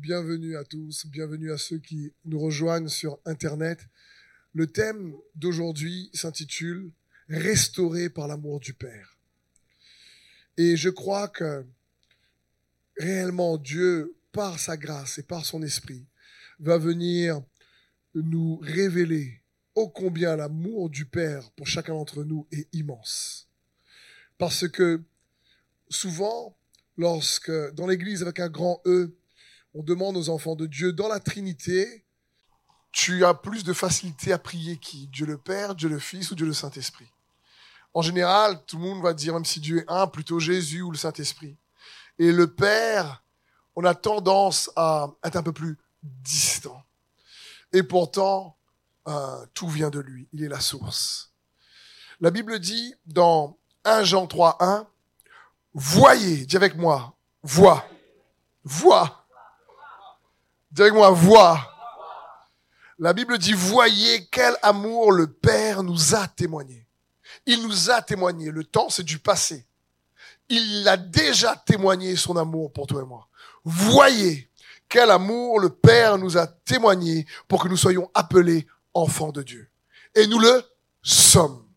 bienvenue à tous, bienvenue à ceux qui nous rejoignent sur Internet. Le thème d'aujourd'hui s'intitule Restauré par l'amour du Père. Et je crois que réellement Dieu, par sa grâce et par son esprit, va venir nous révéler ô combien l'amour du Père pour chacun d'entre nous est immense. Parce que souvent, lorsque dans l'Église avec un grand E, on demande aux enfants de Dieu dans la Trinité, tu as plus de facilité à prier qui? Dieu le Père, Dieu le Fils ou Dieu le Saint-Esprit? En général, tout le monde va dire, même si Dieu est un, plutôt Jésus ou le Saint-Esprit. Et le Père, on a tendance à être un peu plus distant. Et pourtant, euh, tout vient de lui. Il est la source. La Bible dit dans 1 Jean 3, 1, voyez, dis avec moi, vois, vois Dis moi, vois. La Bible dit, voyez quel amour le Père nous a témoigné. Il nous a témoigné. Le temps, c'est du passé. Il a déjà témoigné son amour pour toi et moi. Voyez quel amour le Père nous a témoigné pour que nous soyons appelés enfants de Dieu. Et nous le sommes.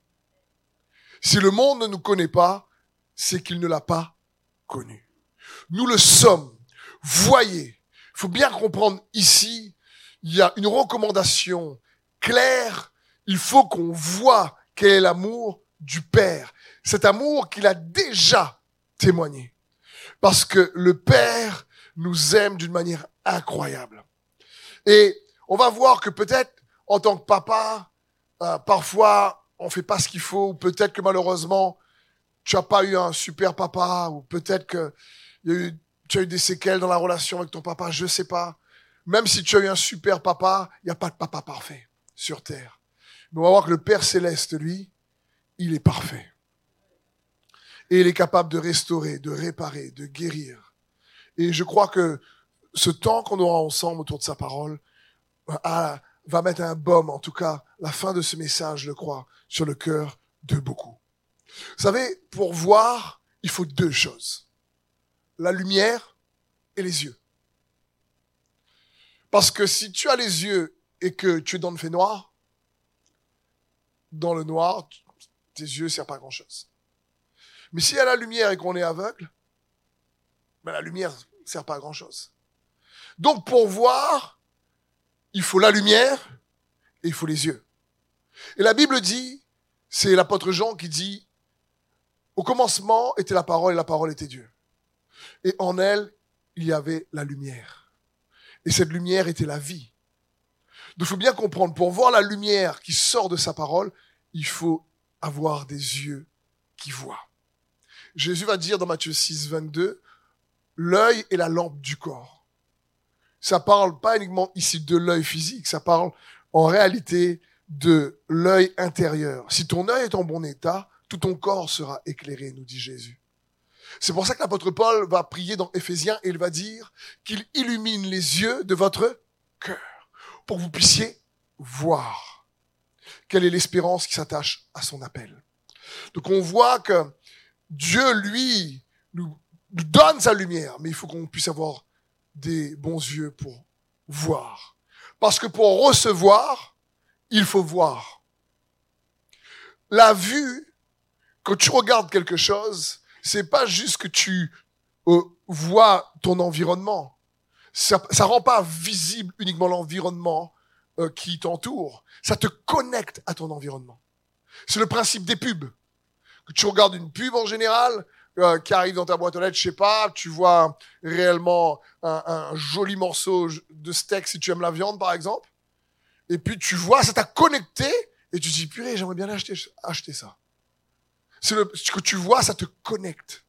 Si le monde ne nous connaît pas, c'est qu'il ne l'a pas connu. Nous le sommes. Voyez faut bien comprendre ici, il y a une recommandation claire. Il faut qu'on voit quel est l'amour du Père. Cet amour qu'il a déjà témoigné. Parce que le Père nous aime d'une manière incroyable. Et on va voir que peut-être en tant que papa, euh, parfois on fait pas ce qu'il faut, ou peut-être que malheureusement tu as pas eu un super papa, ou peut-être que y a eu tu as eu des séquelles dans la relation avec ton papa, je sais pas. Même si tu as eu un super papa, il n'y a pas de papa parfait sur terre. Mais on va voir que le Père céleste, lui, il est parfait. Et il est capable de restaurer, de réparer, de guérir. Et je crois que ce temps qu'on aura ensemble autour de sa parole ah, va mettre un baume, en tout cas, la fin de ce message, je crois, sur le cœur de beaucoup. Vous savez, pour voir, il faut deux choses la lumière et les yeux. Parce que si tu as les yeux et que tu es dans le fait noir, dans le noir, tes yeux ne servent pas à grand chose. Mais s'il y a la lumière et qu'on est aveugle, ben la lumière ne sert pas à grand chose. Donc pour voir, il faut la lumière et il faut les yeux. Et la Bible dit, c'est l'apôtre Jean qui dit, au commencement était la parole et la parole était Dieu et en elle, il y avait la lumière. Et cette lumière était la vie. Il faut bien comprendre, pour voir la lumière qui sort de sa parole, il faut avoir des yeux qui voient. Jésus va dire dans Matthieu 6, 22, l'œil est la lampe du corps. Ça parle pas uniquement ici de l'œil physique, ça parle en réalité de l'œil intérieur. Si ton œil est en bon état, tout ton corps sera éclairé, nous dit Jésus. C'est pour ça que l'apôtre Paul va prier dans Éphésiens et il va dire qu'il illumine les yeux de votre cœur pour que vous puissiez voir quelle est l'espérance qui s'attache à son appel? Donc on voit que Dieu, lui, nous, donne sa lumière, mais il faut qu'on puisse avoir des bons yeux pour voir. Parce que pour recevoir, il faut voir. La vue, quand tu regardes quelque chose, c'est pas juste que tu euh, vois ton environnement. Ça, ça rend pas visible uniquement l'environnement euh, qui t'entoure. Ça te connecte à ton environnement. C'est le principe des pubs. Que tu regardes une pub en général, euh, qui arrive dans ta boîte aux lettres, je sais pas, tu vois réellement un, joli morceau de steak si tu aimes la viande par exemple, et puis tu vois, ça t'a connecté, et tu te dis, purée, j'aimerais bien acheter, acheter ça. Ce que tu vois, ça te connecte.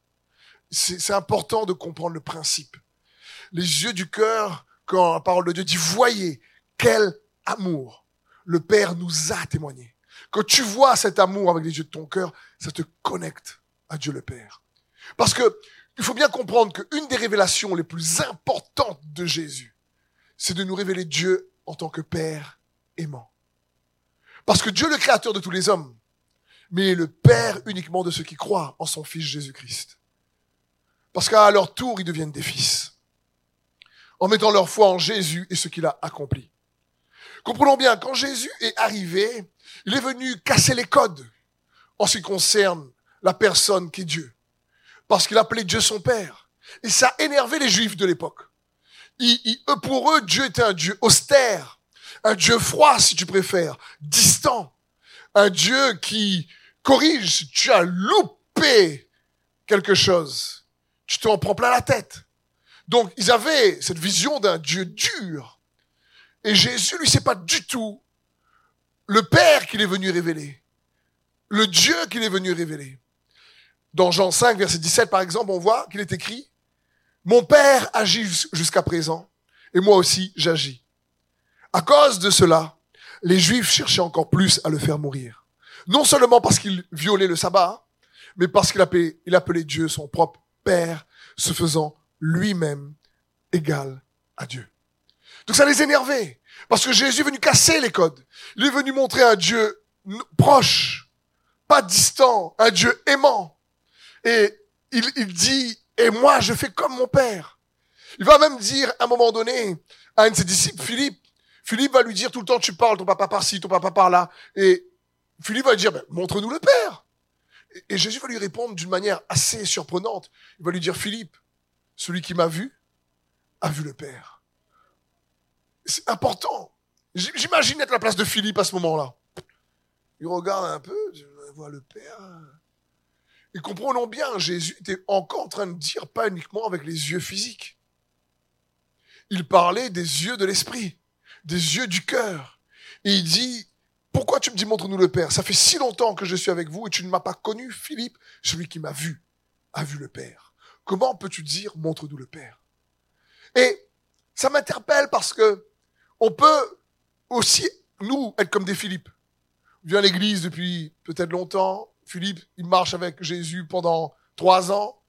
C'est important de comprendre le principe. Les yeux du cœur, quand la parole de Dieu dit, voyez quel amour le Père nous a témoigné. Quand tu vois cet amour avec les yeux de ton cœur, ça te connecte à Dieu le Père. Parce que il faut bien comprendre qu'une des révélations les plus importantes de Jésus, c'est de nous révéler Dieu en tant que Père aimant. Parce que Dieu, le créateur de tous les hommes, mais le Père uniquement de ceux qui croient en son Fils Jésus-Christ. Parce qu'à leur tour, ils deviennent des fils. en mettant leur foi en Jésus et ce qu'il a accompli. Comprenons bien, quand Jésus est arrivé, il est venu casser les codes en ce qui concerne la personne qui est Dieu. Parce qu'il appelait Dieu son Père. Et ça a énervé les Juifs de l'époque. pour eux, Dieu était un Dieu austère, un Dieu froid si tu préfères, distant, un Dieu qui corrige tu as loupé quelque chose. Tu t'en prends plein la tête. Donc, ils avaient cette vision d'un Dieu dur. Et Jésus, lui, c'est pas du tout le Père qu'il est venu révéler. Le Dieu qu'il est venu révéler. Dans Jean 5, verset 17, par exemple, on voit qu'il est écrit, Mon Père agit jusqu'à présent, et moi aussi j'agis. À cause de cela, les Juifs cherchaient encore plus à le faire mourir. Non seulement parce qu'il violait le sabbat, mais parce qu'il appelait, Dieu son propre Père, se faisant lui-même égal à Dieu. Donc ça les énervait, parce que Jésus est venu casser les codes. Il est venu montrer un Dieu proche, pas distant, un Dieu aimant. Et il, il dit, et moi je fais comme mon Père. Il va même dire à un moment donné à un de ses disciples, Philippe, Philippe va lui dire tout le temps, tu parles, ton papa par-ci, ton papa par-là. Et Philippe va lui dire, ben, montre-nous le Père. Et Jésus va lui répondre d'une manière assez surprenante. Il va lui dire, Philippe, celui qui m'a vu a vu le Père. C'est important. J'imagine être à la place de Philippe à ce moment-là. Il regarde un peu, je vois le Père. Et comprenons bien, Jésus était encore en train de dire pas uniquement avec les yeux physiques. Il parlait des yeux de l'esprit, des yeux du cœur. Et il dit, pourquoi tu me dis montre-nous le Père? Ça fait si longtemps que je suis avec vous et tu ne m'as pas connu, Philippe. Celui qui m'a vu a vu le Père. Comment peux-tu dire montre-nous le Père? Et ça m'interpelle parce que on peut aussi, nous, être comme des Philippe. On vient à l'église depuis peut-être longtemps. Philippe, il marche avec Jésus pendant trois ans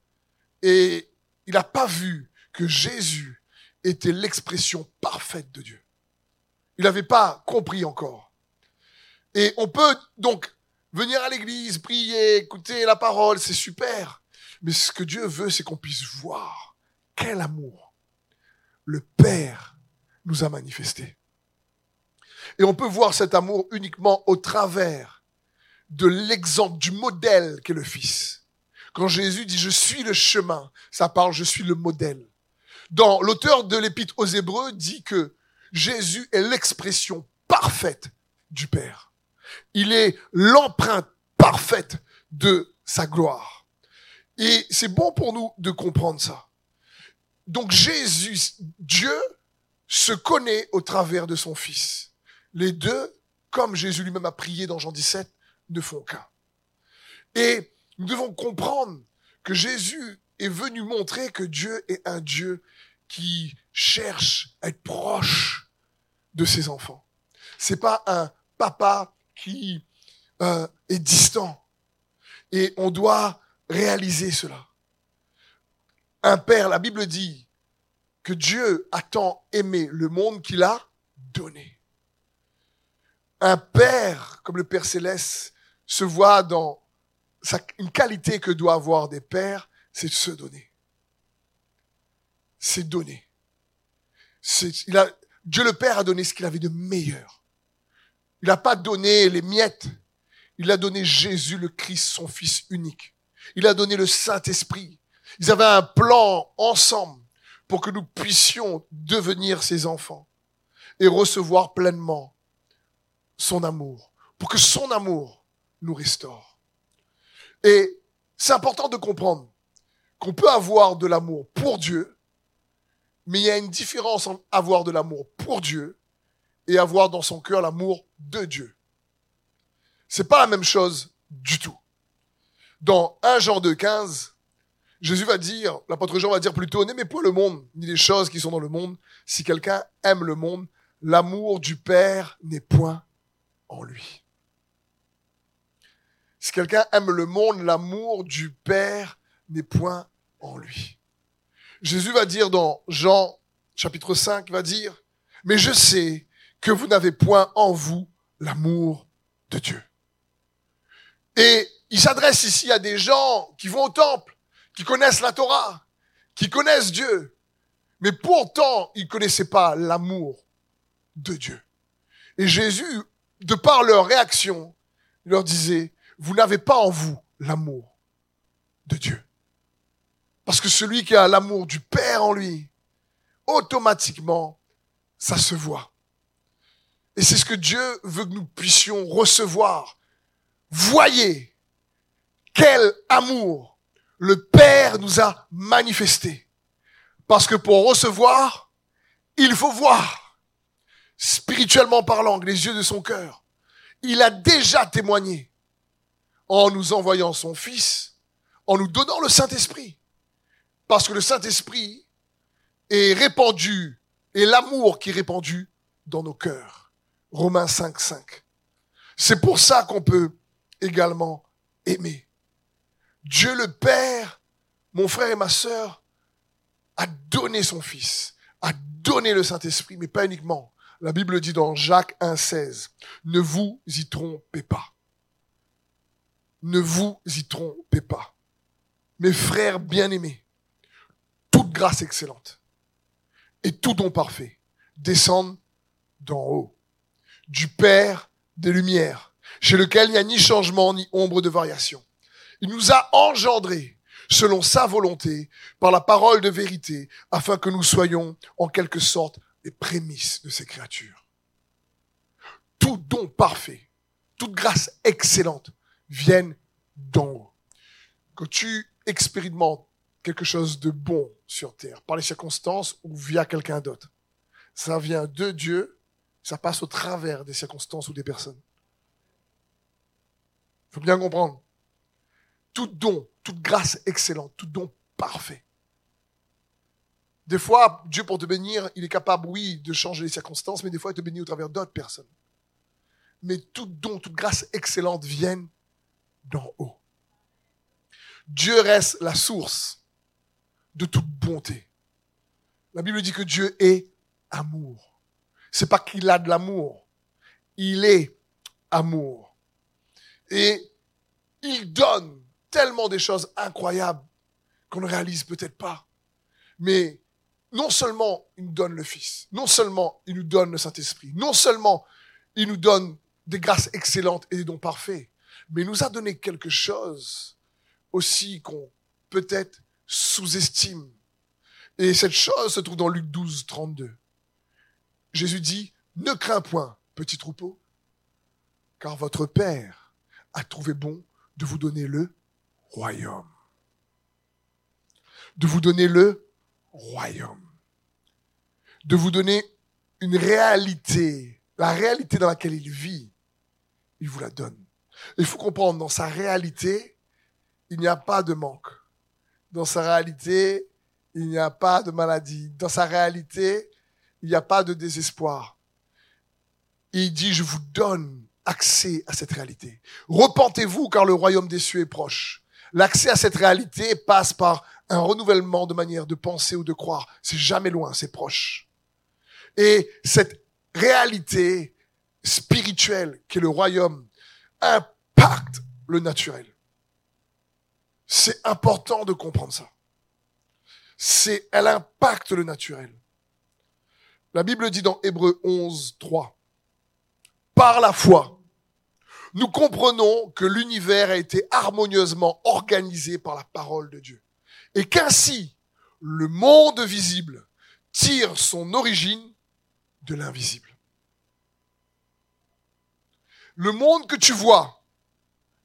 et il n'a pas vu que Jésus était l'expression parfaite de Dieu. Il n'avait pas compris encore. Et on peut donc venir à l'église, prier, écouter la parole, c'est super. Mais ce que Dieu veut, c'est qu'on puisse voir quel amour le Père nous a manifesté. Et on peut voir cet amour uniquement au travers de l'exemple, du modèle qu'est le Fils. Quand Jésus dit je suis le chemin, ça parle je suis le modèle. Dans l'auteur de l'épître aux Hébreux dit que Jésus est l'expression parfaite du Père. Il est l'empreinte parfaite de sa gloire. Et c'est bon pour nous de comprendre ça. Donc Jésus, Dieu, se connaît au travers de son Fils. Les deux, comme Jésus lui-même a prié dans Jean 17, ne font qu'un. Et nous devons comprendre que Jésus est venu montrer que Dieu est un Dieu qui cherche à être proche de ses enfants. C'est pas un papa qui euh, est distant. Et on doit réaliser cela. Un père, la Bible dit que Dieu a tant aimé le monde qu'il a donné. Un père, comme le Père céleste, se voit dans une qualité que doit avoir des pères, c'est de se donner. C'est donner. Il a, Dieu le Père a donné ce qu'il avait de meilleur. Il n'a pas donné les miettes. Il a donné Jésus le Christ, son Fils unique. Il a donné le Saint-Esprit. Ils avaient un plan ensemble pour que nous puissions devenir ses enfants et recevoir pleinement son amour, pour que son amour nous restaure. Et c'est important de comprendre qu'on peut avoir de l'amour pour Dieu, mais il y a une différence entre avoir de l'amour pour Dieu et avoir dans son cœur l'amour de Dieu. C'est pas la même chose du tout dans 1 Jean 2, 15, Jésus va dire, l'apôtre Jean va dire plutôt, n'aimez point le monde, ni les choses qui sont dans le monde. Si quelqu'un aime le monde, l'amour du Père n'est point en lui. Si quelqu'un aime le monde, l'amour du Père n'est point en lui. Jésus va dire dans Jean chapitre 5, va dire, mais je sais que vous n'avez point en vous l'amour de Dieu. Et il s'adresse ici à des gens qui vont au temple, qui connaissent la Torah, qui connaissent Dieu, Mais pourtant, ils connaissaient pas l'amour de Dieu. Et Jésus, de par leur réaction, leur disait, vous n'avez pas en vous l'amour de Dieu. Parce que celui qui a l'amour du Père en lui, automatiquement, ça se voit. Et c'est ce que Dieu veut que nous puissions recevoir. Voyez quel amour le Père nous a manifesté. Parce que pour recevoir, il faut voir. Spirituellement parlant, les yeux de son cœur. Il a déjà témoigné en nous envoyant son Fils, en nous donnant le Saint-Esprit. Parce que le Saint-Esprit est répandu, et l'amour qui est répandu dans nos cœurs. Romains 5, 5. C'est pour ça qu'on peut également aimer. Dieu le Père, mon frère et ma sœur, a donné son Fils, a donné le Saint-Esprit, mais pas uniquement. La Bible dit dans Jacques 1,16, ne vous y trompez pas. Ne vous y trompez pas. Mes frères bien-aimés, toute grâce excellente et tout don parfait descendent d'en haut, du Père des Lumières, chez lequel il n'y a ni changement ni ombre de variation. Il nous a engendrés selon sa volonté, par la parole de vérité, afin que nous soyons en quelque sorte les prémices de ces créatures. Tout don parfait, toute grâce excellente viennent d'en haut. Que tu expérimentes quelque chose de bon sur terre, par les circonstances ou via quelqu'un d'autre, ça vient de Dieu, ça passe au travers des circonstances ou des personnes. Il faut bien comprendre tout don, toute grâce excellente, tout don parfait. Des fois, Dieu, pour te bénir, il est capable, oui, de changer les circonstances, mais des fois, il te bénit au travers d'autres personnes. Mais tout don, toute grâce excellente viennent d'en haut. Dieu reste la source de toute bonté. La Bible dit que Dieu est amour. C'est pas qu'il a de l'amour. Il est amour. Et il donne tellement des choses incroyables qu'on ne réalise peut-être pas. Mais non seulement il nous donne le Fils, non seulement il nous donne le Saint-Esprit, non seulement il nous donne des grâces excellentes et des dons parfaits, mais il nous a donné quelque chose aussi qu'on peut-être sous-estime. Et cette chose se trouve dans Luc 12, 32. Jésus dit, ne crains point, petit troupeau, car votre Père a trouvé bon de vous donner le royaume. De vous donner le royaume. De vous donner une réalité, la réalité dans laquelle il vit, il vous la donne. Il faut comprendre, dans sa réalité, il n'y a pas de manque. Dans sa réalité, il n'y a pas de maladie. Dans sa réalité, il n'y a pas de désespoir. Il dit, je vous donne accès à cette réalité. Repentez-vous car le royaume des cieux est proche. L'accès à cette réalité passe par un renouvellement de manière de penser ou de croire. C'est jamais loin, c'est proche. Et cette réalité spirituelle qui est le royaume impacte le naturel. C'est important de comprendre ça. C'est, elle impacte le naturel. La Bible dit dans Hébreu 11, 3, par la foi, nous comprenons que l'univers a été harmonieusement organisé par la parole de Dieu. Et qu'ainsi, le monde visible tire son origine de l'invisible. Le monde que tu vois,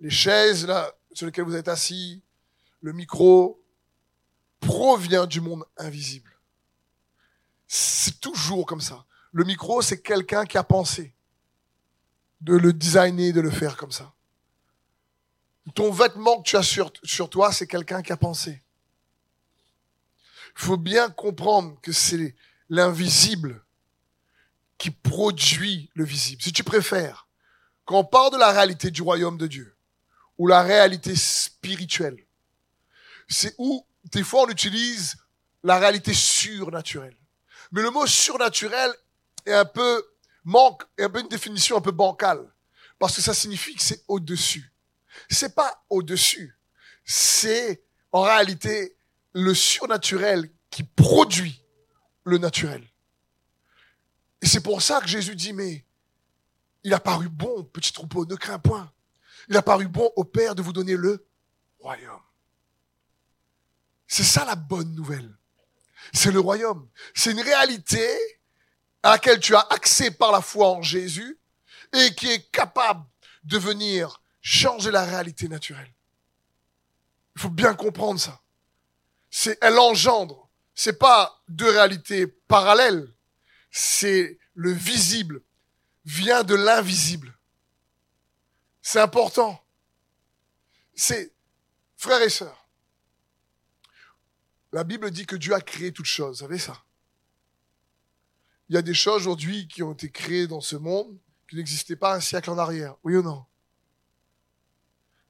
les chaises là, sur lesquelles vous êtes assis, le micro, provient du monde invisible. C'est toujours comme ça. Le micro, c'est quelqu'un qui a pensé de le designer, de le faire comme ça. Ton vêtement que tu as sur, toi, c'est quelqu'un qui a pensé. Il faut bien comprendre que c'est l'invisible qui produit le visible. Si tu préfères, quand on parle de la réalité du royaume de Dieu, ou la réalité spirituelle, c'est où, des fois, on utilise la réalité surnaturelle. Mais le mot surnaturel est un peu manque un peu une définition un peu bancale. Parce que ça signifie que c'est au-dessus. C'est pas au-dessus. C'est, en réalité, le surnaturel qui produit le naturel. Et c'est pour ça que Jésus dit, mais il a paru bon, petit troupeau, ne crains point. Il a paru bon au Père de vous donner le royaume. C'est ça la bonne nouvelle. C'est le royaume. C'est une réalité à laquelle tu as accès par la foi en Jésus et qui est capable de venir changer la réalité naturelle. Il faut bien comprendre ça. C'est, elle engendre. C'est pas deux réalités parallèles. C'est le visible vient de l'invisible. C'est important. C'est, frères et sœurs, la Bible dit que Dieu a créé toutes choses. Vous savez ça? Il y a des choses aujourd'hui qui ont été créées dans ce monde qui n'existaient pas un siècle en arrière. Oui ou non?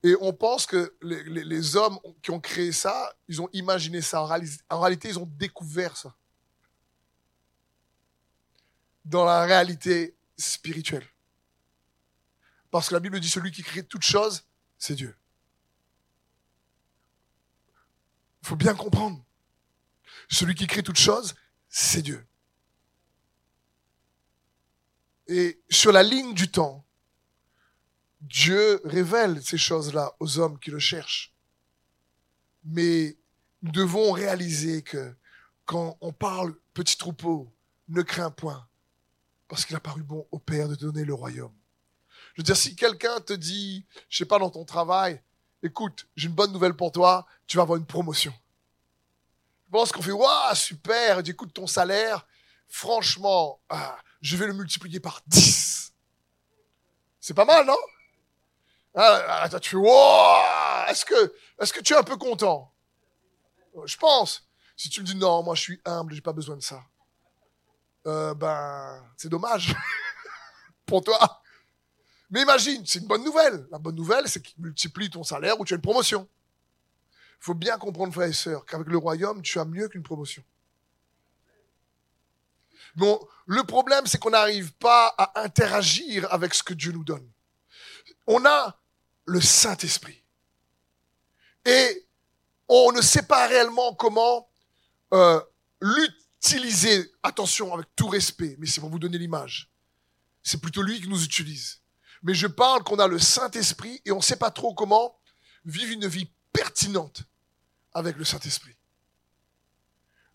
Et on pense que les, hommes qui ont créé ça, ils ont imaginé ça. En, réalité, ils ont découvert ça. Dans la réalité spirituelle. Parce que la Bible dit celui qui crée toutes choses, c'est Dieu. Il faut bien comprendre. Celui qui crée toutes choses, c'est Dieu. Et sur la ligne du temps, Dieu révèle ces choses-là aux hommes qui le cherchent. Mais nous devons réaliser que quand on parle petit troupeau, ne crains point, parce qu'il a paru bon au Père de donner le royaume. Je veux dire, si quelqu'un te dit, je sais pas, dans ton travail, écoute, j'ai une bonne nouvelle pour toi, tu vas avoir une promotion. Pense qu'on fait, waouh, super, écoute, ton salaire, franchement, ah, je vais le multiplier par 10. C'est pas mal, non? Ah, ah, Tu fais, waouh, est-ce que, est-ce que tu es un peu content? Je pense. Si tu me dis, non, moi je suis humble, j'ai pas besoin de ça. Euh, ben, c'est dommage pour toi. Mais imagine, c'est une bonne nouvelle. La bonne nouvelle, c'est qu'il multiplie ton salaire ou tu as une promotion. Il faut bien comprendre, frères et sœurs, qu'avec le royaume, tu as mieux qu'une promotion. Bon, le problème, c'est qu'on n'arrive pas à interagir avec ce que Dieu nous donne. On a le Saint-Esprit. Et on ne sait pas réellement comment euh, lutter utiliser, attention, avec tout respect, mais c'est pour vous donner l'image. C'est plutôt lui qui nous utilise. Mais je parle qu'on a le Saint-Esprit et on ne sait pas trop comment vivre une vie pertinente avec le Saint-Esprit.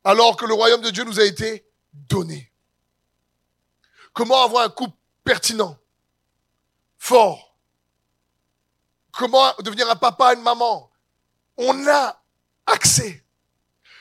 Alors que le royaume de Dieu nous a été donné. Comment avoir un couple pertinent, fort? Comment devenir un papa, une maman? On a accès.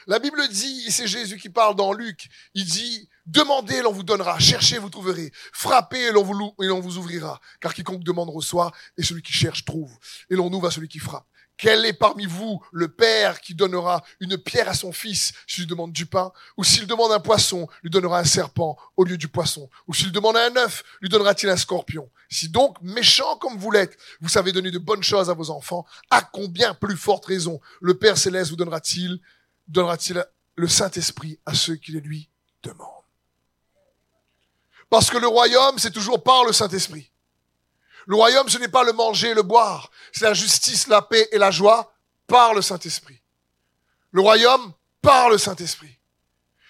La Bible dit, et c'est Jésus qui parle dans Luc, il dit, demandez, l'on vous donnera, cherchez, vous trouverez, frappez, et l'on vous, vous ouvrira, car quiconque demande reçoit, et celui qui cherche trouve, et l'on ouvre à celui qui frappe. Quel est parmi vous le père qui donnera une pierre à son fils s'il demande du pain? Ou s'il demande un poisson, lui donnera un serpent au lieu du poisson? Ou s'il demande un œuf, lui donnera-t-il un scorpion? Si donc, méchant comme vous l'êtes, vous savez donner de bonnes choses à vos enfants, à combien plus forte raison le Père céleste vous donnera-t-il donnera-t-il le Saint-Esprit à ceux qui les lui demandent? Parce que le royaume, c'est toujours par le Saint-Esprit. Le royaume, ce n'est pas le manger et le boire, c'est la justice, la paix et la joie par le Saint-Esprit. Le royaume par le Saint-Esprit.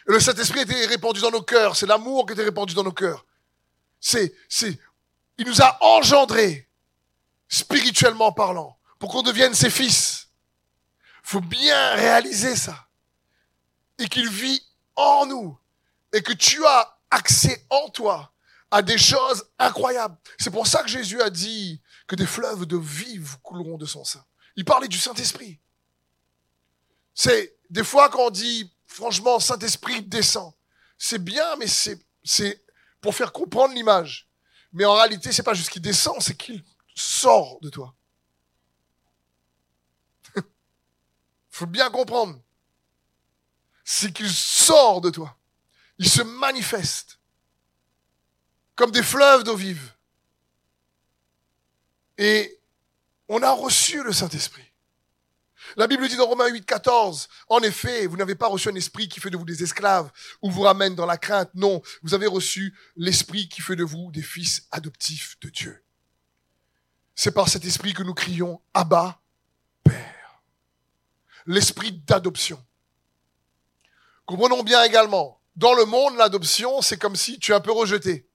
Et le Saint-Esprit était répandu dans nos cœurs, c'est l'amour qui était répandu dans nos cœurs. C'est, c'est, il nous a engendrés, spirituellement parlant, pour qu'on devienne ses fils. Faut bien réaliser ça et qu'il vit en nous et que tu as accès en toi à des choses incroyables. C'est pour ça que Jésus a dit que des fleuves de vous couleront de son sein. Il parlait du Saint-Esprit. C'est des fois quand on dit franchement Saint-Esprit descend, c'est bien mais c'est c'est pour faire comprendre l'image. Mais en réalité, c'est pas juste qu'il descend, c'est qu'il sort de toi. Faut bien comprendre c'est qu'il sort de toi. Il se manifeste comme des fleuves d'eau vive. Et on a reçu le Saint-Esprit. La Bible dit dans Romains 8, 14, en effet, vous n'avez pas reçu un esprit qui fait de vous des esclaves ou vous ramène dans la crainte. Non, vous avez reçu l'esprit qui fait de vous des fils adoptifs de Dieu. C'est par cet esprit que nous crions Abba, Père. L'esprit d'adoption. Comprenons bien également, dans le monde, l'adoption, c'est comme si tu es un peu rejeté.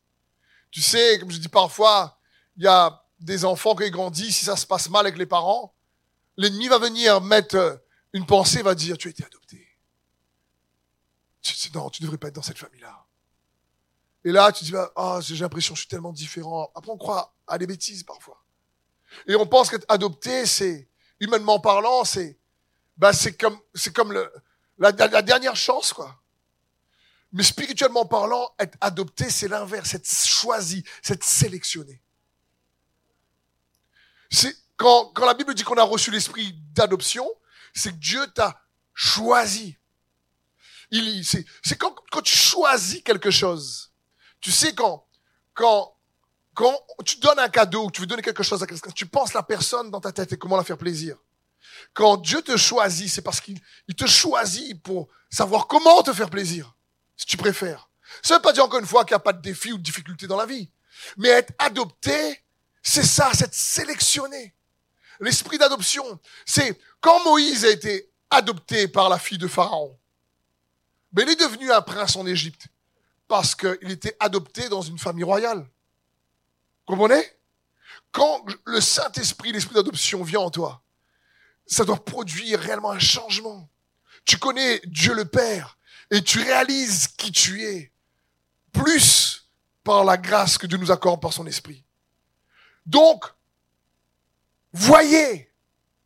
Tu sais, comme je dis parfois, il y a des enfants qui grandissent, si ça se passe mal avec les parents, l'ennemi va venir mettre une pensée, va dire, tu as été adopté. Non, tu ne devrais pas être dans cette famille-là. Et là, tu dis, oh, j'ai l'impression que je suis tellement différent. Après, on croit à des bêtises parfois. Et on pense qu'être adopté, c'est, humainement parlant, c'est, bah, c'est comme, c'est comme le, la, dernière chance, quoi. Mais spirituellement parlant, être adopté, c'est l'inverse, être choisi, c'est être sélectionné. C'est, quand, quand la Bible dit qu'on a reçu l'esprit d'adoption, c'est que Dieu t'a choisi. Il, c'est, c'est quand, quand tu choisis quelque chose. Tu sais, quand, quand, quand tu donnes un cadeau, tu veux donner quelque chose à quelqu'un, tu penses la personne dans ta tête et comment la faire plaisir. Quand Dieu te choisit, c'est parce qu'il te choisit pour savoir comment te faire plaisir, si tu préfères. Ça ne veut pas dire encore une fois qu'il n'y a pas de défi ou de difficulté dans la vie. Mais être adopté, c'est ça, c'est être sélectionné. L'esprit d'adoption, c'est quand Moïse a été adopté par la fille de Pharaon, ben il est devenu un prince en Égypte parce qu'il était adopté dans une famille royale. Comprenez? Quand le Saint-Esprit, l'esprit d'adoption vient en toi, ça doit produire réellement un changement. Tu connais Dieu le Père et tu réalises qui tu es, plus par la grâce que Dieu nous accorde par son Esprit. Donc, voyez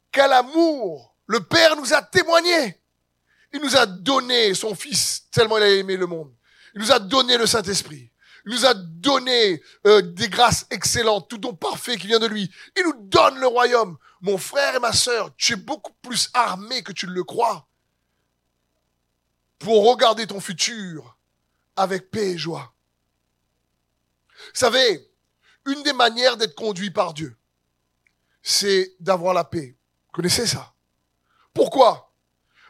quel amour le Père nous a témoigné. Il nous a donné son Fils tellement il a aimé le monde. Il nous a donné le Saint-Esprit. Il nous a donné euh, des grâces excellentes, tout don parfait qui vient de lui. Il nous donne le royaume. Mon frère et ma sœur, tu es beaucoup plus armé que tu le crois pour regarder ton futur avec paix et joie. Vous savez, une des manières d'être conduit par Dieu, c'est d'avoir la paix. Vous connaissez ça? Pourquoi?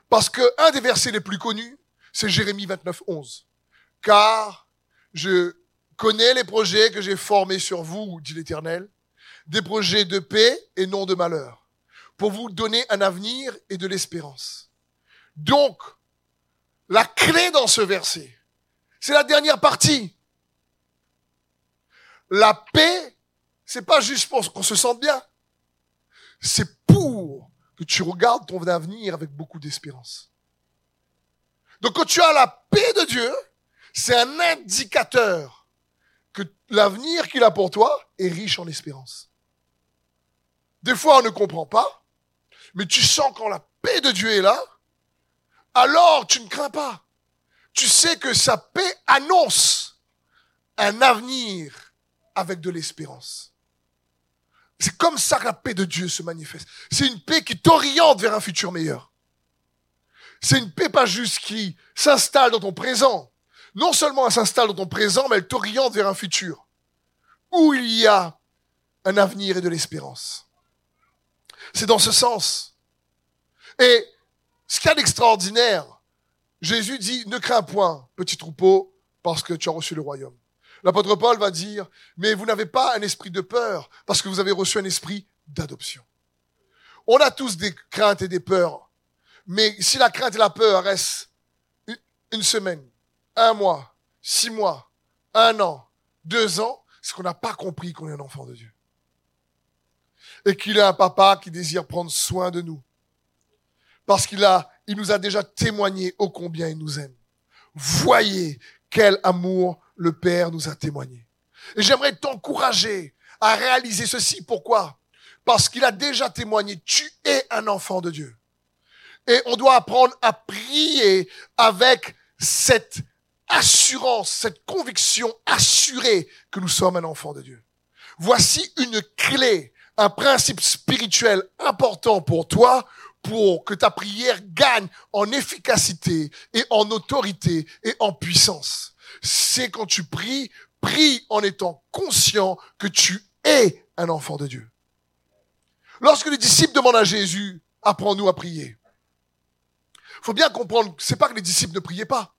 Parce que un des versets les plus connus, c'est Jérémie 29, 11. Car je connais les projets que j'ai formés sur vous, dit l'Éternel, des projets de paix et non de malheur, pour vous donner un avenir et de l'espérance. Donc, la clé dans ce verset, c'est la dernière partie. La paix, c'est pas juste pour qu'on se sente bien. C'est pour que tu regardes ton avenir avec beaucoup d'espérance. Donc quand tu as la paix de Dieu, c'est un indicateur que l'avenir qu'il a pour toi est riche en espérance. Des fois, on ne comprend pas, mais tu sens quand la paix de Dieu est là, alors tu ne crains pas. Tu sais que sa paix annonce un avenir avec de l'espérance. C'est comme ça que la paix de Dieu se manifeste. C'est une paix qui t'oriente vers un futur meilleur. C'est une paix pas juste qui s'installe dans ton présent, non seulement elle s'installe dans ton présent, mais elle t'oriente vers un futur où il y a un avenir et de l'espérance. C'est dans ce sens. Et ce qu'il y a d'extraordinaire, Jésus dit, ne crains point, petit troupeau, parce que tu as reçu le royaume. L'apôtre Paul va dire, mais vous n'avez pas un esprit de peur, parce que vous avez reçu un esprit d'adoption. On a tous des craintes et des peurs, mais si la crainte et la peur restent une semaine, un mois, six mois, un an, deux ans, c'est qu'on n'a pas compris qu'on est un enfant de Dieu. Et qu'il a un papa qui désire prendre soin de nous. Parce qu'il a, il nous a déjà témoigné ô combien il nous aime. Voyez quel amour le Père nous a témoigné. Et j'aimerais t'encourager à réaliser ceci. Pourquoi? Parce qu'il a déjà témoigné. Tu es un enfant de Dieu. Et on doit apprendre à prier avec cette assurance, cette conviction assurée que nous sommes un enfant de Dieu. Voici une clé, un principe spirituel important pour toi pour que ta prière gagne en efficacité et en autorité et en puissance. C'est quand tu pries, prie en étant conscient que tu es un enfant de Dieu. Lorsque les disciples demandent à Jésus, apprends-nous à prier. Il faut bien comprendre, c'est pas que les disciples ne priaient pas.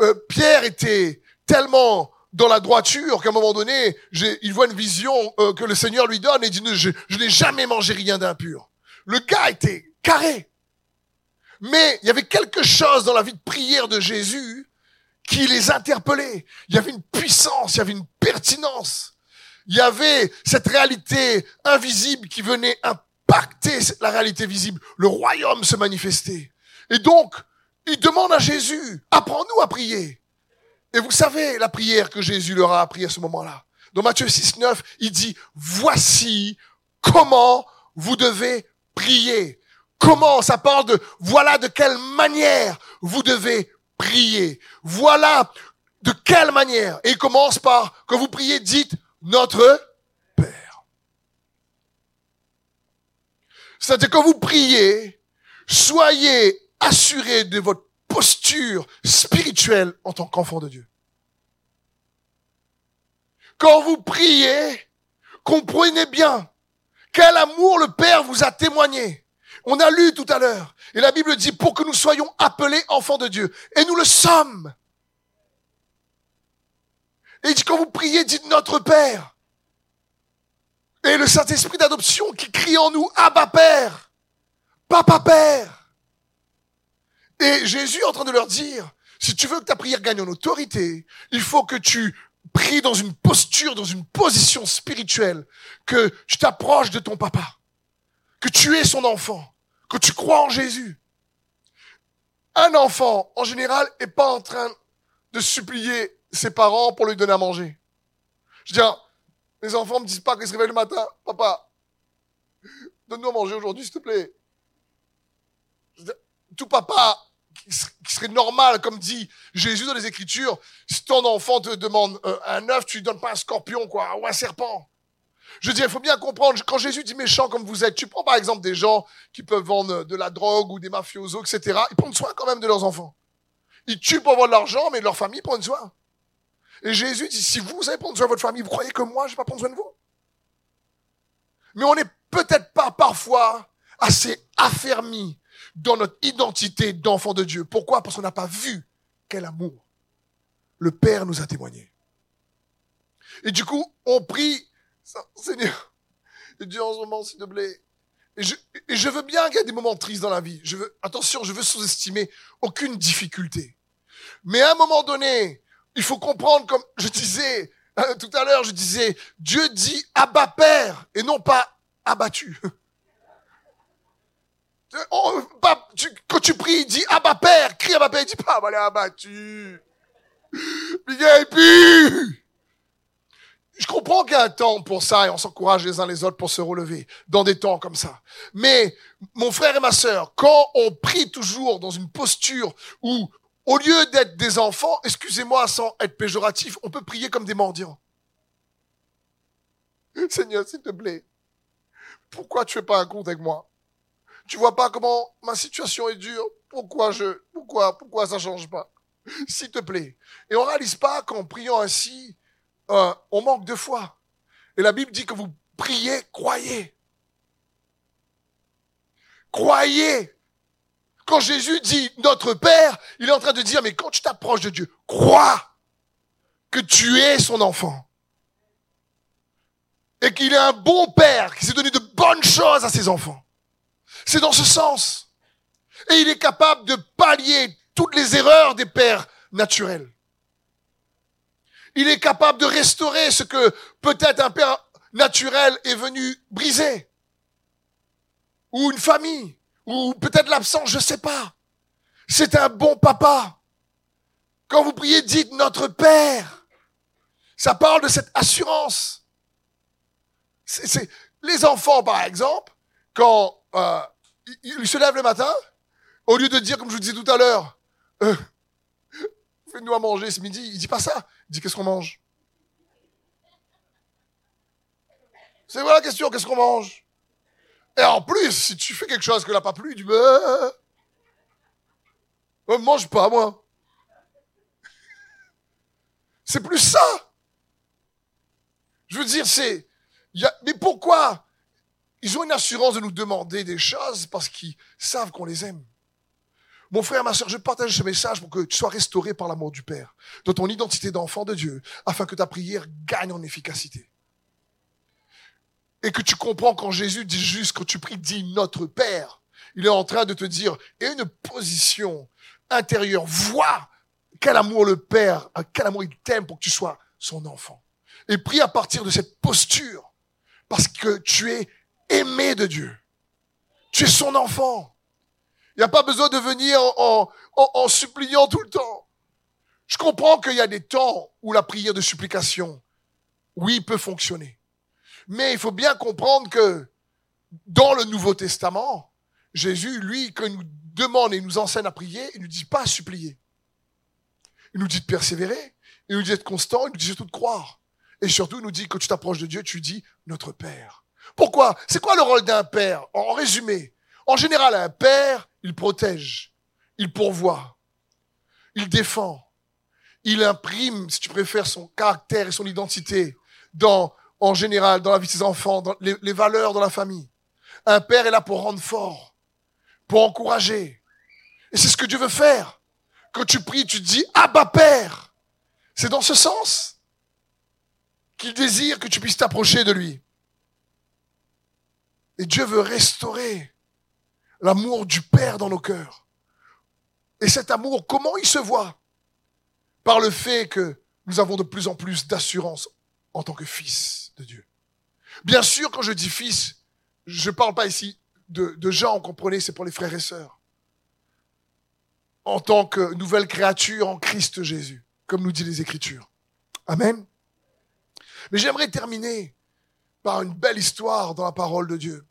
Euh, Pierre était tellement dans la droiture qu'à un moment donné, il voit une vision euh, que le Seigneur lui donne et dit, je, je n'ai jamais mangé rien d'impur. Le gars était Mais il y avait quelque chose dans la vie de prière de Jésus qui les interpellait. Il y avait une puissance, il y avait une pertinence. Il y avait cette réalité invisible qui venait impacter la réalité visible. Le royaume se manifestait. Et donc, il demande à Jésus, apprends-nous à prier. Et vous savez la prière que Jésus leur a appris à ce moment-là. Dans Matthieu 6, 9, il dit, voici comment vous devez prier. Comment Ça parle de voilà de quelle manière vous devez prier. Voilà de quelle manière. Et il commence par, quand vous priez, dites notre Père. C'est-à-dire quand vous priez, soyez assurés de votre posture spirituelle en tant qu'enfant de Dieu. Quand vous priez, comprenez bien quel amour le Père vous a témoigné. On a lu tout à l'heure. Et la Bible dit pour que nous soyons appelés enfants de Dieu. Et nous le sommes. Et il dit quand vous priez, dites notre Père. Et le Saint-Esprit d'adoption qui crie en nous, Abba Père, Papa Père. Et Jésus est en train de leur dire, si tu veux que ta prière gagne en autorité, il faut que tu pries dans une posture, dans une position spirituelle, que tu t'approches de ton papa, que tu es son enfant, que tu crois en Jésus. Un enfant, en général, est pas en train de supplier ses parents pour lui donner à manger. Je dis, mes enfants me disent pas qu'ils se réveillent le matin, papa, donne-nous à manger aujourd'hui, s'il te plaît. tout papa qui serait normal, comme dit Jésus dans les Écritures, si ton enfant te demande euh, un œuf, tu lui donnes pas un scorpion, quoi, ou un serpent. Je dis, il faut bien comprendre, quand Jésus dit méchant comme vous êtes, tu prends par exemple des gens qui peuvent vendre de la drogue ou des mafiosos, etc. Ils prennent soin quand même de leurs enfants. Ils tuent pour avoir de l'argent, mais leur famille prend soin. Et Jésus dit, si vous allez prendre soin de votre famille, vous croyez que moi, je vais pas prendre soin de vous? Mais on n'est peut-être pas parfois assez affermi dans notre identité d'enfant de Dieu. Pourquoi? Parce qu'on n'a pas vu quel amour le Père nous a témoigné. Et du coup, on prie Seigneur, Dieu en ce moment, s'il te plaît. Et je, veux bien qu'il y ait des moments tristes dans la vie. Je veux, attention, je veux sous-estimer aucune difficulté. Mais à un moment donné, il faut comprendre, comme je disais euh, tout à l'heure, je disais, Dieu dit Abba Père et non pas abattu. Oh, quand tu pries, il dit Abba Père, crie Abba Père, il dit pas, bah, abattu. Et puis, je comprends qu'il y a un temps pour ça et on s'encourage les uns les autres pour se relever dans des temps comme ça. Mais mon frère et ma sœur, quand on prie toujours dans une posture où, au lieu d'être des enfants, excusez-moi sans être péjoratif, on peut prier comme des mendiants. Seigneur, s'il te plaît, pourquoi tu fais pas un compte avec moi? Tu vois pas comment ma situation est dure? Pourquoi je, pourquoi, pourquoi ça change pas? S'il te plaît. Et on réalise pas qu'en priant ainsi, euh, on manque de foi. Et la Bible dit que vous priez, croyez. Croyez. Quand Jésus dit notre Père, il est en train de dire, mais quand tu t'approches de Dieu, crois que tu es son enfant. Et qu'il est un bon Père qui s'est donné de bonnes choses à ses enfants. C'est dans ce sens. Et il est capable de pallier toutes les erreurs des pères naturels. Il est capable de restaurer ce que peut-être un père naturel est venu briser. Ou une famille. Ou peut-être l'absence, je ne sais pas. C'est un bon papa. Quand vous priez, dites notre Père. Ça parle de cette assurance. C'est, les enfants, par exemple, quand euh, ils, se lèvent le matin, au lieu de dire, comme je vous disais tout à l'heure, euh, fais-nous à manger ce midi, il dit pas ça. Il dit qu'est-ce qu'on mange? C'est voilà la question, qu'est-ce qu'on mange? Et en plus, si tu fais quelque chose que n'a pas plu, tu me... Euh, mange pas, moi. C'est plus ça. Je veux dire, c'est... Mais pourquoi Ils ont une assurance de nous demander des choses parce qu'ils savent qu'on les aime? Mon frère, ma soeur, je partage ce message pour que tu sois restauré par l'amour du Père, dans ton identité d'enfant de Dieu, afin que ta prière gagne en efficacité. Et que tu comprends quand Jésus dit juste, quand tu pries, dis notre Père, il est en train de te dire, et une position intérieure, vois quel amour le Père, quel amour il t'aime pour que tu sois son enfant. Et prie à partir de cette posture, parce que tu es aimé de Dieu. Tu es son enfant. Il n'y a pas besoin de venir en, suppliant tout le temps. Je comprends qu'il y a des temps où la prière de supplication, oui, peut fonctionner. Mais il faut bien comprendre que dans le Nouveau Testament, Jésus, lui, que nous demande et nous enseigne à prier, il ne nous dit pas à supplier. Il nous dit de persévérer, il nous dit d'être constant, il nous dit surtout de croire. Et surtout, il nous dit que tu t'approches de Dieu, tu dis notre Père. Pourquoi? C'est quoi le rôle d'un père? En résumé, en général, un père, il protège, il pourvoit, il défend, il imprime, si tu préfères, son caractère et son identité dans, en général, dans la vie de ses enfants, dans les, valeurs de la famille. Un père est là pour rendre fort, pour encourager. Et c'est ce que Dieu veut faire. Quand tu pries, tu te dis, Abba Père. C'est dans ce sens qu'il désire que tu puisses t'approcher de lui. Et Dieu veut restaurer l'amour du Père dans nos cœurs. Et cet amour, comment il se voit? Par le fait que nous avons de plus en plus d'assurance en tant que fils de Dieu. Bien sûr, quand je dis fils, je ne parle pas ici de, gens, comprenez, c'est pour les frères et sœurs. En tant que nouvelle créature en Christ Jésus, comme nous dit les Écritures. Amen. Mais j'aimerais terminer par une belle histoire dans la parole de Dieu,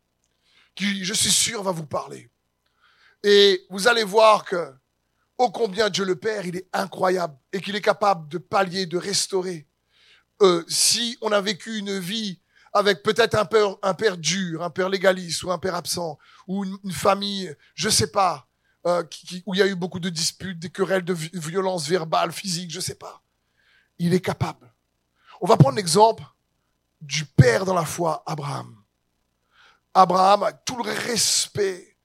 qui, je suis sûr, va vous parler. Et vous allez voir que, ô combien Dieu le Père, il est incroyable et qu'il est capable de pallier, de restaurer. Euh, si on a vécu une vie avec peut-être un père, un père dur, un père légaliste ou un père absent, ou une, famille, je sais pas, euh, où il y a eu beaucoup de disputes, des querelles de violence verbale, physique, je sais pas. Il est capable. On va prendre l'exemple du père dans la foi, Abraham. Abraham a tout le respect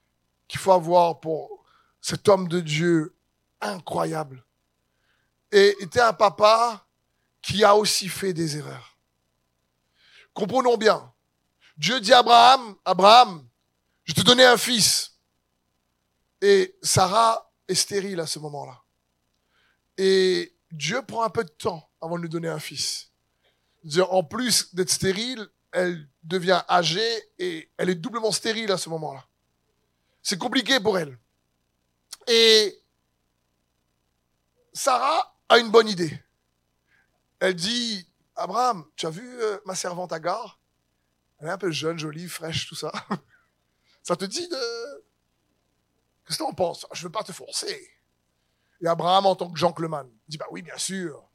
qu'il faut avoir pour cet homme de Dieu incroyable. Et était un papa qui a aussi fait des erreurs. Comprenons bien. Dieu dit à Abraham, Abraham, je te donnais un fils. Et Sarah est stérile à ce moment-là. Et Dieu prend un peu de temps avant de lui donner un fils. En plus d'être stérile, elle devient âgée et elle est doublement stérile à ce moment-là. C'est compliqué pour elle. Et Sarah a une bonne idée. Elle dit, Abraham, tu as vu euh, ma servante Agar? Elle est un peu jeune, jolie, fraîche, tout ça. ça te dit de... Qu'est-ce que tu en penses? Je ne veux pas te forcer. Et Abraham, en tant que gentleman, dit, bah oui, bien sûr.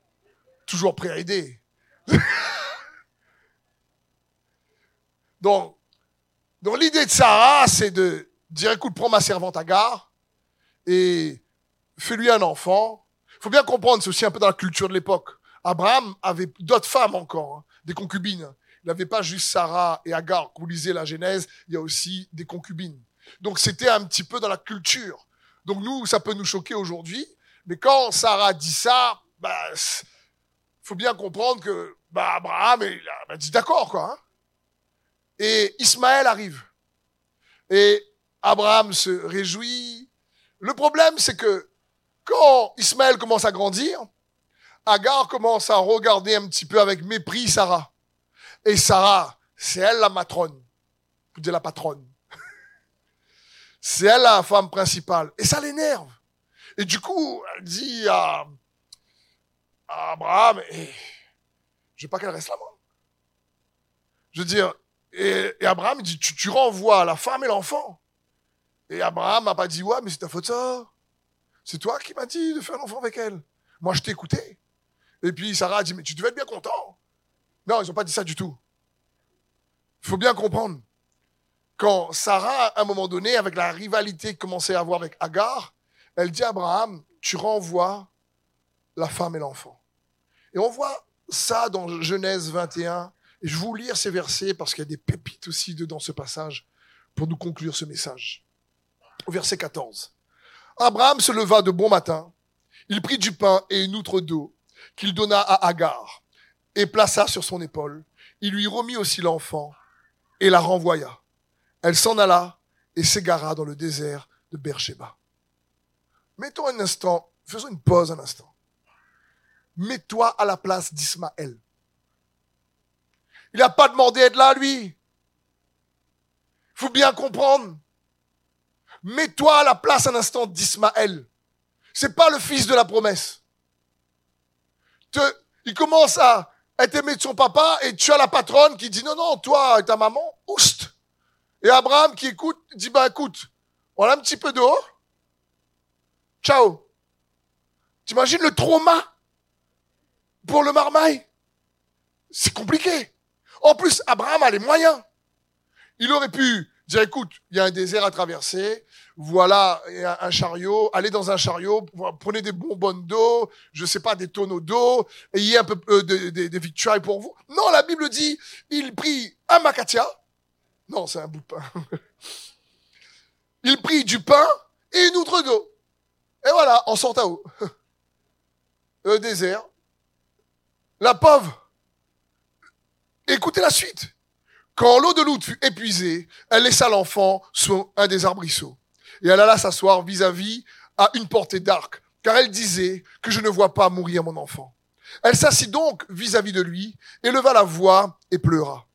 Toujours prêt à aider. donc, donc l'idée de Sarah, c'est de dire, écoute, prends ma servante Agar et fais-lui un enfant. Il faut bien comprendre, c'est aussi un peu dans la culture de l'époque. Abraham avait d'autres femmes encore, hein, des concubines. Il n'avait pas juste Sarah et Agar. Vous lisez la Genèse, il y a aussi des concubines. Donc c'était un petit peu dans la culture. Donc nous, ça peut nous choquer aujourd'hui. Mais quand Sarah dit ça, bah, faut bien comprendre que bah, Abraham il a dit d'accord quoi. Hein. Et Ismaël arrive. Et Abraham se réjouit. Le problème, c'est que quand Ismaël commence à grandir, Agar commence à regarder un petit peu avec mépris Sarah. Et Sarah, c'est elle la matrone. Vous dites la patronne. c'est elle la femme principale. Et ça l'énerve. Et du coup, elle dit à, Abraham, eh, je veux pas qu'elle reste là, moi. Je veux dire, et, Abraham dit, tu, tu, renvoies la femme et l'enfant. Et Abraham n'a pas dit, ouais, mais c'est ta faute ça. C'est toi qui m'as dit de faire l'enfant avec elle. Moi, je t'ai écouté. Et puis Sarah a dit, mais tu devais être bien content. Non, ils n'ont pas dit ça du tout. Il faut bien comprendre. Quand Sarah, à un moment donné, avec la rivalité qu'elle commençait à avoir avec Agar, elle dit à Abraham, tu renvoies la femme et l'enfant. Et on voit ça dans Genèse 21. Et je vous lire ces versets parce qu'il y a des pépites aussi dans ce passage pour nous conclure ce message. Au verset 14. Abraham se leva de bon matin. Il prit du pain et une outre d'eau qu'il donna à Agar et plaça sur son épaule. Il lui remit aussi l'enfant et la renvoya. Elle s'en alla et s'égara dans le désert de Beersheba. Mettons un instant, faisons une pause un instant. mets-toi à la place d'Ismaël. Il n'a pas demandé à là, lui. faut bien comprendre. Mets-toi à la place un instant d'Ismaël. C'est pas le fils de la promesse. il commence à être aimé de son papa et tu as la patronne qui dit non, non, toi et ta maman, oust. Et Abraham qui écoute, dit bah écoute, on un petit peu d'eau. Ciao. T'imagines le trauma pour le marmaille? C'est compliqué. En plus, Abraham a les moyens. Il aurait pu dire, écoute, il y a un désert à traverser, voilà un chariot, allez dans un chariot, prenez des bonbonnes d'eau, je sais pas, des tonneaux d'eau, ayez un peu euh, des victuailles pour vous. Non, la Bible dit, il prit un macatia. Non, c'est un bout de pain. il prit du pain et une outre d'eau. Et voilà, en sort à. Le désert. La pauvre. Écoutez la suite. Quand l'eau de l'outre fut épuisée, elle laissa l'enfant sous un des arbrisseaux. Et elle alla s'asseoir vis-à-vis à une portée d'arc, car elle disait que je ne vois pas mourir mon enfant. Elle s'assit donc vis-à-vis de lui, et leva la voix et pleura.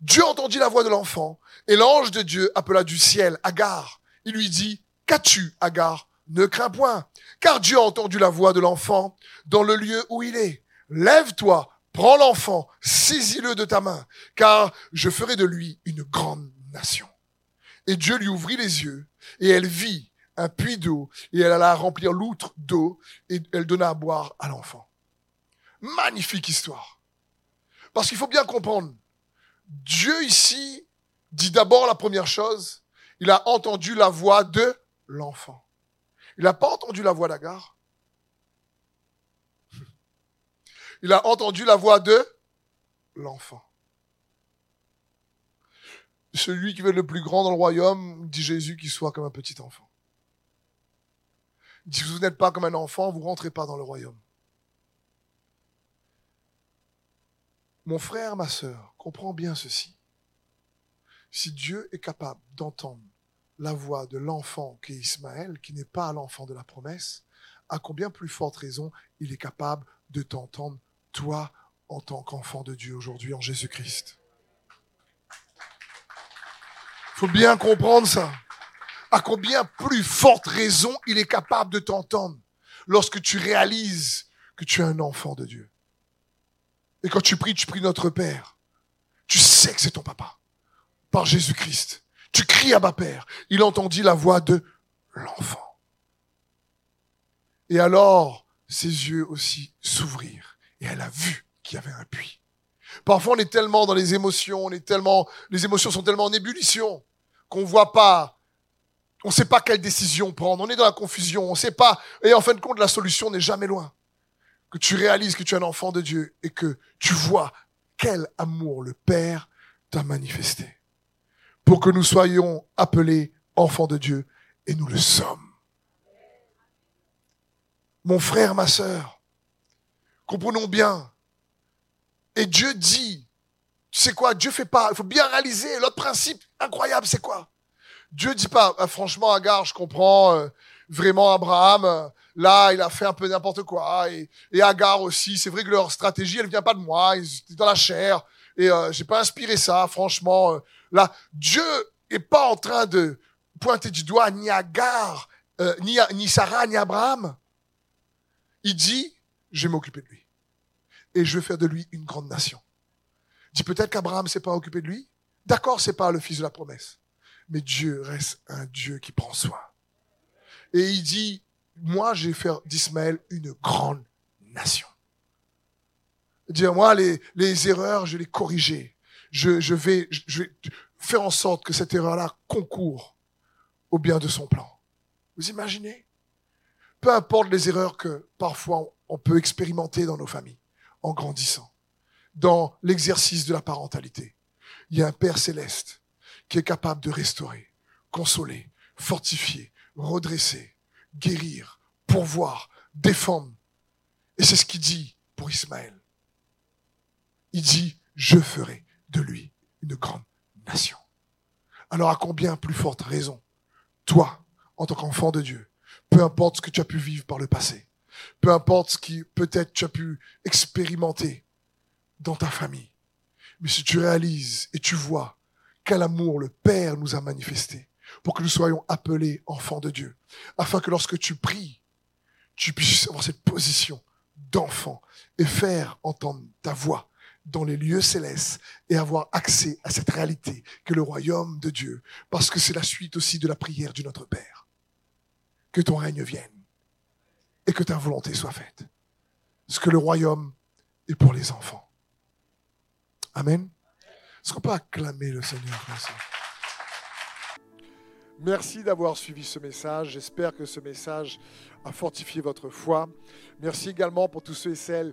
Dieu entendit la voix de l'enfant, et l'ange de Dieu appela du ciel Agar. Il lui dit, Qu'as-tu, Agar? Ne crains point, car Dieu a entendu la voix de l'enfant dans le lieu où il est. Lève-toi, Prends l'enfant, saisis-le de ta main, car je ferai de lui une grande nation. Et Dieu lui ouvrit les yeux, et elle vit un puits d'eau, et elle alla remplir l'outre d'eau, et elle donna à boire à l'enfant. Magnifique histoire. Parce qu'il faut bien comprendre, Dieu ici dit d'abord la première chose, il a entendu la voix de l'enfant. Il n'a pas entendu la voix d'Agar. Il a entendu la voix de l'enfant. Celui qui veut être le plus grand dans le royaume, dit Jésus, qu'il soit comme un petit enfant. Si vous n'êtes pas comme un enfant, vous ne rentrez pas dans le royaume. Mon frère, ma sœur, comprends bien ceci. Si Dieu est capable d'entendre la voix de l'enfant qui est Ismaël, qui n'est pas l'enfant de la promesse, à combien plus forte raison il est capable de t'entendre toi en tant qu'enfant de Dieu aujourd'hui en Jésus-Christ. Il faut bien comprendre ça. À combien plus forte raison il est capable de t'entendre lorsque tu réalises que tu es un enfant de Dieu. Et quand tu pries, tu pries notre Père. Tu sais que c'est ton papa. Par Jésus-Christ. Tu cries à ma Père. Il entendit la voix de l'enfant. Et alors, ses yeux aussi s'ouvrirent et elle a vu qu'il y avait un puits. Parfois, on est tellement dans les émotions, on est tellement, les émotions sont tellement en ébullition qu'on voit pas, on sait pas quelle décision prendre. On est dans la confusion, on sait pas. Et en fin de compte, la solution n'est jamais loin. Que tu réalises que tu es un enfant de Dieu et que tu vois quel amour le Père t'a manifesté. Pour que nous soyons appelés enfants de Dieu et nous le sommes. Mon frère, ma sœur, Comprenons bien. Et Dieu dit, tu sais quoi, Dieu fait pas, il faut bien réaliser, l'autre principe incroyable, c'est quoi? Dieu dit pas, ah, franchement, Agar, je comprends, euh, vraiment Abraham, euh, là, il a fait un peu n'importe quoi, et, et, Agar aussi, c'est vrai que leur stratégie, elle vient pas de moi, ils étaient dans la chair, et euh, j'ai pas inspiré ça, franchement. Euh, là, Dieu est pas en train de pointer du doigt ni Agar, ni, ni Sarah, ni Abraham. Il dit, je vais m'occuper de lui. Et je vais faire de lui une grande nation. Dis peut-être qu'Abraham s'est pas occupé de lui? D'accord, c'est pas le fils de la promesse. Mais Dieu reste un Dieu qui prend soin. Et il dit, moi, je vais faire d'Ismaël une grande nation. Dire, moi, les, les erreurs, je vais les corriger. Je, je, vais, je vais faire en sorte que cette erreur-là concourt au bien de son plan. Vous imaginez? Peu importe les erreurs que parfois on peut expérimenter dans nos familles en grandissant, dans l'exercice de la parentalité. Il y a un Père céleste qui est capable de restaurer, consoler, fortifier, redresser, guérir, pourvoir, défendre. Et c'est ce qu'il dit pour Ismaël. Il dit, je ferai de lui une grande nation. Alors à combien plus forte raison, toi, en tant qu'enfant de Dieu, peu importe ce que tu as pu vivre par le passé, peu importe ce qui peut-être tu as pu expérimenter dans ta famille. Mais si tu réalises et tu vois quel amour le Père nous a manifesté pour que nous soyons appelés enfants de Dieu, afin que lorsque tu pries, tu puisses avoir cette position d'enfant et faire entendre ta voix dans les lieux célestes et avoir accès à cette réalité que le royaume de Dieu, parce que c'est la suite aussi de la prière du Notre Père. Que ton règne vienne et que ta volonté soit faite. Parce que le royaume est pour les enfants. Amen. Est-ce qu'on peut acclamer le Seigneur Merci d'avoir suivi ce message. J'espère que ce message a fortifié votre foi. Merci également pour tous ceux et celles